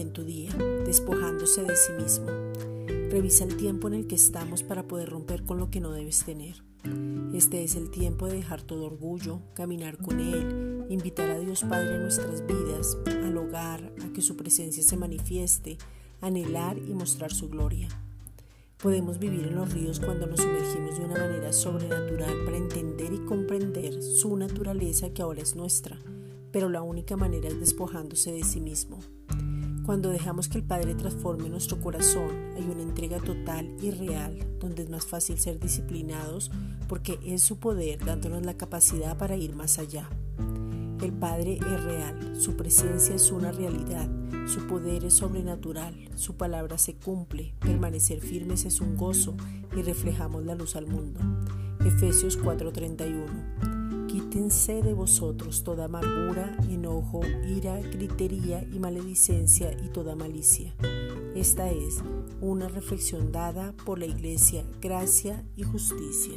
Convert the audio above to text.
en tu día, despojándose de sí mismo. Revisa el tiempo en el que estamos para poder romper con lo que no debes tener. Este es el tiempo de dejar todo orgullo, caminar con Él, invitar a Dios Padre a nuestras vidas, al hogar, a que su presencia se manifieste, anhelar y mostrar su gloria. Podemos vivir en los ríos cuando nos sumergimos de una manera sobrenatural para entender y comprender su naturaleza que ahora es nuestra, pero la única manera es despojándose de sí mismo. Cuando dejamos que el Padre transforme nuestro corazón, hay una entrega total y real, donde es más fácil ser disciplinados porque es su poder dándonos la capacidad para ir más allá. El Padre es real, su presencia es una realidad, su poder es sobrenatural, su palabra se cumple, permanecer firmes es un gozo y reflejamos la luz al mundo. Efesios 4:31 Quítense de vosotros toda amargura, enojo, ira, gritería y maledicencia y toda malicia. Esta es una reflexión dada por la Iglesia Gracia y Justicia.